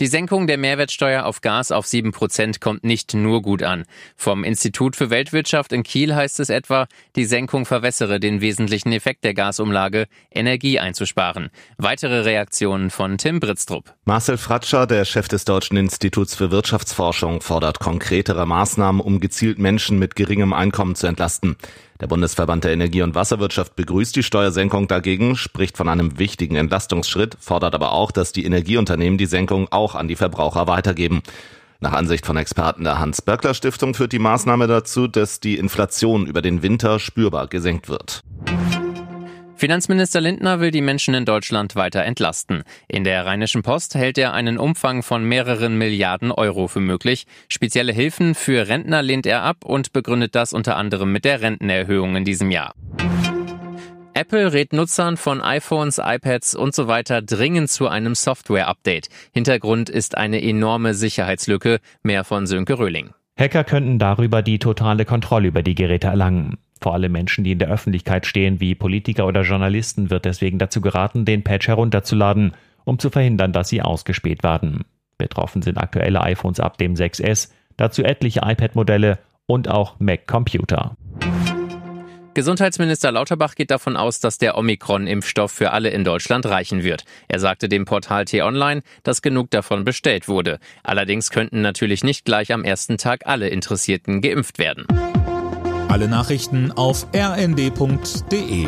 Die Senkung der Mehrwertsteuer auf Gas auf 7% kommt nicht nur gut an. Vom Institut für Weltwirtschaft in Kiel heißt es etwa, die Senkung verwässere den wesentlichen Effekt der Gasumlage, Energie einzusparen. Weitere Reaktionen von Tim Britztrup. Marcel Fratscher, der Chef des Deutschen Instituts für Wirtschaftsforschung, fordert konkretere Maßnahmen, um gezielt Menschen mit geringem Einkommen zu entlasten. Der Bundesverband der Energie- und Wasserwirtschaft begrüßt die Steuersenkung dagegen, spricht von einem wichtigen Entlastungsschritt, fordert aber auch, dass die Energieunternehmen die Senkung auch an die Verbraucher weitergeben. Nach Ansicht von Experten der Hans-Böckler-Stiftung führt die Maßnahme dazu, dass die Inflation über den Winter spürbar gesenkt wird. Finanzminister Lindner will die Menschen in Deutschland weiter entlasten. In der Rheinischen Post hält er einen Umfang von mehreren Milliarden Euro für möglich. Spezielle Hilfen für Rentner lehnt er ab und begründet das unter anderem mit der Rentenerhöhung in diesem Jahr. Apple rät Nutzern von iPhones, iPads und so weiter dringend zu einem Software-Update. Hintergrund ist eine enorme Sicherheitslücke. Mehr von Sönke Röhling. Hacker könnten darüber die totale Kontrolle über die Geräte erlangen. Vor allem Menschen, die in der Öffentlichkeit stehen, wie Politiker oder Journalisten, wird deswegen dazu geraten, den Patch herunterzuladen, um zu verhindern, dass sie ausgespäht werden. Betroffen sind aktuelle iPhones ab dem 6S, dazu etliche iPad-Modelle und auch Mac-Computer. Gesundheitsminister Lauterbach geht davon aus, dass der Omikron-Impfstoff für alle in Deutschland reichen wird. Er sagte dem Portal T-Online, dass genug davon bestellt wurde. Allerdings könnten natürlich nicht gleich am ersten Tag alle Interessierten geimpft werden. Alle Nachrichten auf rnd.de